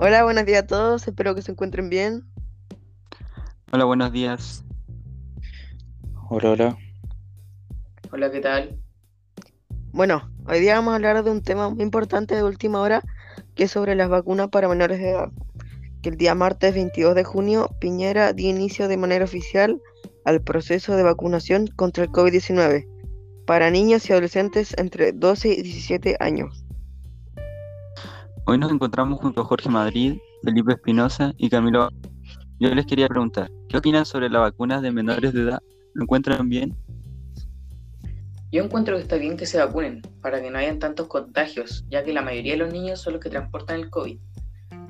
Hola, buenos días a todos, espero que se encuentren bien. Hola, buenos días. Hola, hola. Hola, ¿qué tal? Bueno, hoy día vamos a hablar de un tema muy importante de última hora, que es sobre las vacunas para menores de edad. Que el día martes 22 de junio, Piñera dio inicio de manera oficial al proceso de vacunación contra el COVID-19 para niños y adolescentes entre 12 y 17 años. Hoy nos encontramos junto a Jorge Madrid, Felipe Espinosa y Camilo. Yo les quería preguntar, ¿qué opinan sobre las vacunas de menores de edad? ¿Lo encuentran bien? Yo encuentro que está bien que se vacunen para que no hayan tantos contagios, ya que la mayoría de los niños son los que transportan el COVID.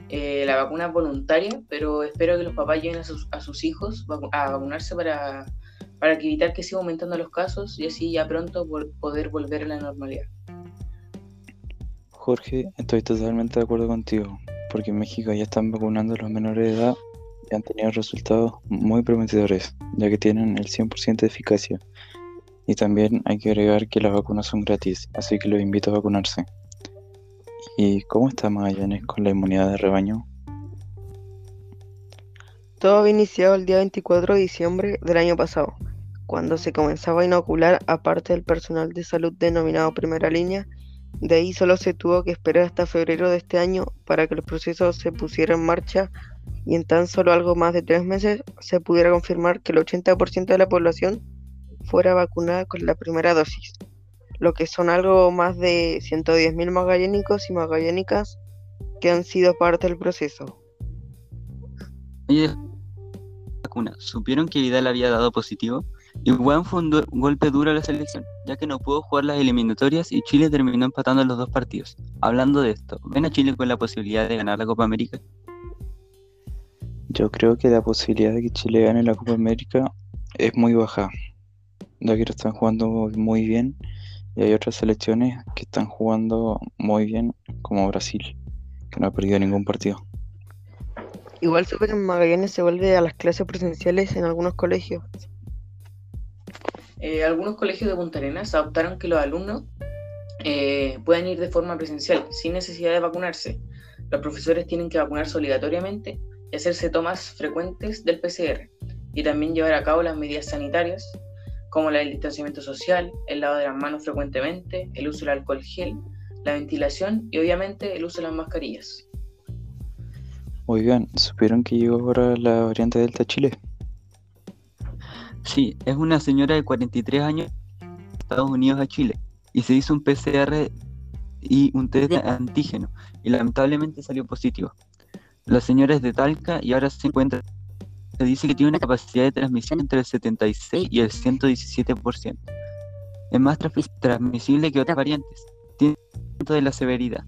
Eh, la vacuna es voluntaria, pero espero que los papás lleven a sus, hijos a vacunarse para, para evitar que siga aumentando los casos y así ya pronto poder volver a la normalidad. Jorge, estoy totalmente de acuerdo contigo, porque en México ya están vacunando a los menores de edad y han tenido resultados muy prometedores, ya que tienen el 100% de eficacia. Y también hay que agregar que las vacunas son gratis, así que los invito a vacunarse. ¿Y cómo está Magallanes con la inmunidad de rebaño? Todo había iniciado el día 24 de diciembre del año pasado, cuando se comenzaba a inocular a parte del personal de salud denominado primera línea de ahí solo se tuvo que esperar hasta febrero de este año para que el proceso se pusiera en marcha y en tan solo algo más de tres meses se pudiera confirmar que el 80% de la población fuera vacunada con la primera dosis, lo que son algo más de 110.000 magallánicos y magallánicas que han sido parte del proceso. Vacuna, ¿supieron que Vidal había dado positivo? Igual fue un, golpe duro a la selección, ya que no pudo jugar las eliminatorias y Chile terminó empatando los dos partidos. Hablando de esto, ¿ven a Chile con la posibilidad de ganar la Copa América? Yo creo que la posibilidad de que Chile gane la Copa América es muy baja, ya que lo están jugando muy bien y hay otras selecciones que están jugando muy bien, como Brasil, que no ha perdido ningún partido. Igual supe que Magallanes se vuelve a las clases presenciales en algunos colegios. Eh, algunos colegios de Punta Arenas adoptaron que los alumnos eh, puedan ir de forma presencial sin necesidad de vacunarse. Los profesores tienen que vacunarse obligatoriamente y hacerse tomas frecuentes del PCR y también llevar a cabo las medidas sanitarias como el distanciamiento social, el lavado de las manos frecuentemente, el uso del alcohol gel, la ventilación y obviamente el uso de las mascarillas. Oigan, ¿supieron que llegó ahora la variante Delta Chile? Sí, es una señora de 43 años de Estados Unidos a Chile y se hizo un PCR y un test de antígeno y lamentablemente salió positivo. La señora es de Talca y ahora se encuentra. Se dice que tiene una capacidad de transmisión entre el 76 y el 117%. Es más transmisible que otras variantes. Tiene un aumento de la severidad,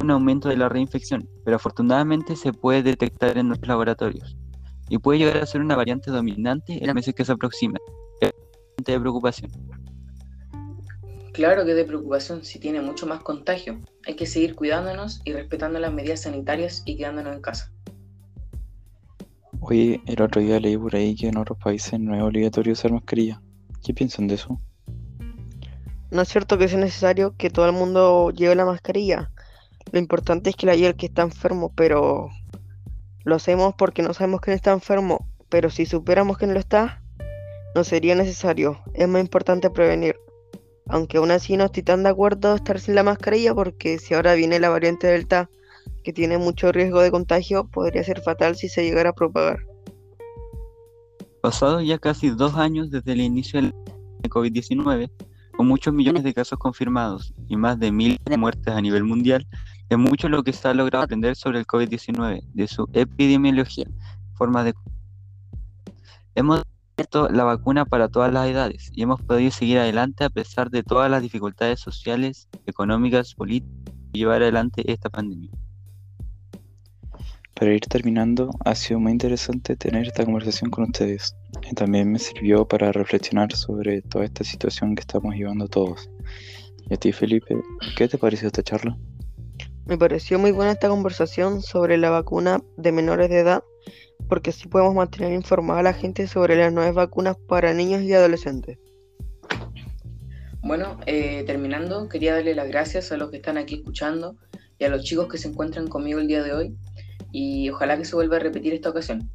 un aumento de la reinfección, pero afortunadamente se puede detectar en nuestros laboratorios y puede llegar a ser una variante dominante en las meses que se aproximan. Es de preocupación. Claro que es de preocupación si tiene mucho más contagio. Hay que seguir cuidándonos y respetando las medidas sanitarias y quedándonos en casa. Oye, el otro día leí por ahí que en otros países no es obligatorio usar mascarilla. ¿Qué piensan de eso? No es cierto que sea necesario que todo el mundo lleve la mascarilla. Lo importante es que la lleve el que está enfermo, pero lo hacemos porque no sabemos quién está enfermo, pero si supiéramos quién lo está, no sería necesario. Es más importante prevenir. Aunque aún así no estoy tan de acuerdo estar sin la mascarilla porque si ahora viene la variante Delta que tiene mucho riesgo de contagio, podría ser fatal si se llegara a propagar. Pasados ya casi dos años desde el inicio del COVID-19, con muchos millones de casos confirmados y más de mil muertes a nivel mundial, es mucho lo que se ha logrado aprender sobre el COVID-19, de su epidemiología, formas de... Hemos visto la vacuna para todas las edades y hemos podido seguir adelante a pesar de todas las dificultades sociales, económicas, políticas y llevar adelante esta pandemia. Para ir terminando, ha sido muy interesante tener esta conversación con ustedes. También me sirvió para reflexionar sobre toda esta situación que estamos llevando todos. Y a ti, Felipe, ¿qué te pareció esta charla? Me pareció muy buena esta conversación sobre la vacuna de menores de edad, porque así podemos mantener informada a la gente sobre las nuevas vacunas para niños y adolescentes. Bueno, eh, terminando, quería darle las gracias a los que están aquí escuchando y a los chicos que se encuentran conmigo el día de hoy. y ojalá que se vuelva a repetir esta ocasión.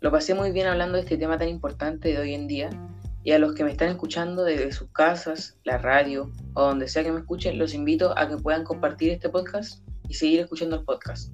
Lo pasé muy bien hablando de este tema tan importante de hoy en día y a los que me están escuchando desde sus casas, la radio o donde sea que me escuchen, los invito a que puedan compartir este podcast y seguir escuchando el podcast.